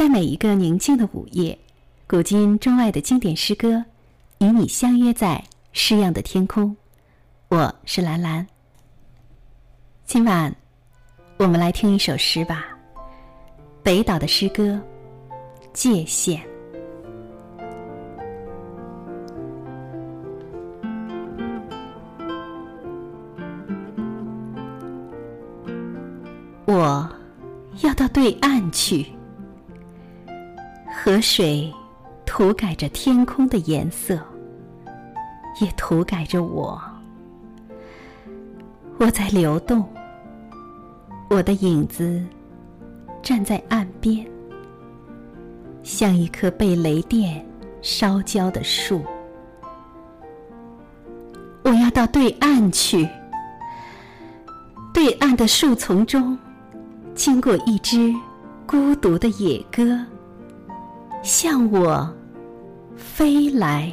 在每一个宁静的午夜，古今中外的经典诗歌，与你相约在诗样的天空。我是兰兰。今晚，我们来听一首诗吧。北岛的诗歌《界限》。我要到对岸去，河水涂改着天空的颜色，也涂改着我。我在流动，我的影子站在岸边，像一棵被雷电烧焦的树。我要到对岸去，对岸的树丛中。经过一只孤独的野鸽，向我飞来。